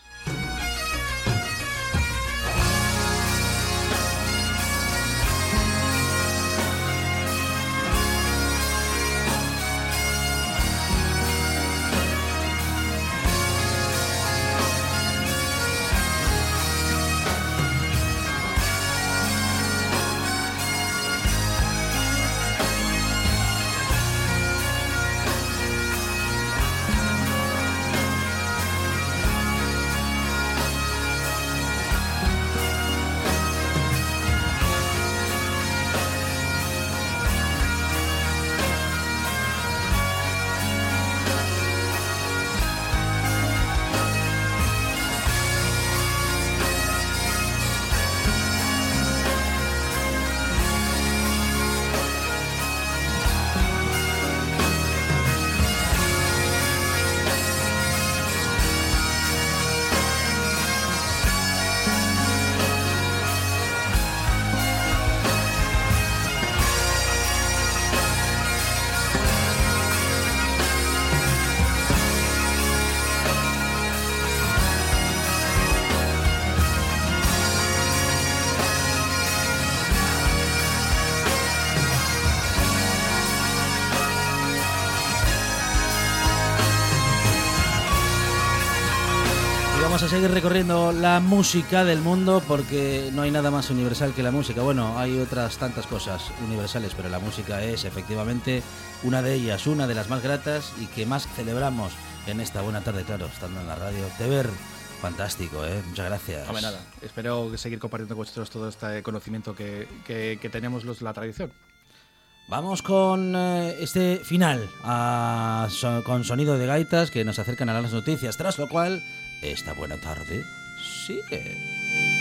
A seguir recorriendo la música del mundo porque no hay nada más universal que la música. Bueno, hay otras tantas cosas universales, pero la música es efectivamente una de ellas, una de las más gratas y que más celebramos en esta buena tarde, claro, estando en la radio. De ver, fantástico, ¿eh? Muchas gracias. Hombre, nada. Espero seguir compartiendo con vosotros todo este conocimiento que, que- que tenemos los la tradición. Vamos con eh, este final a so- con sonido de gaitas que nos acercan a las noticias, tras lo cual esta buena tarde sigue.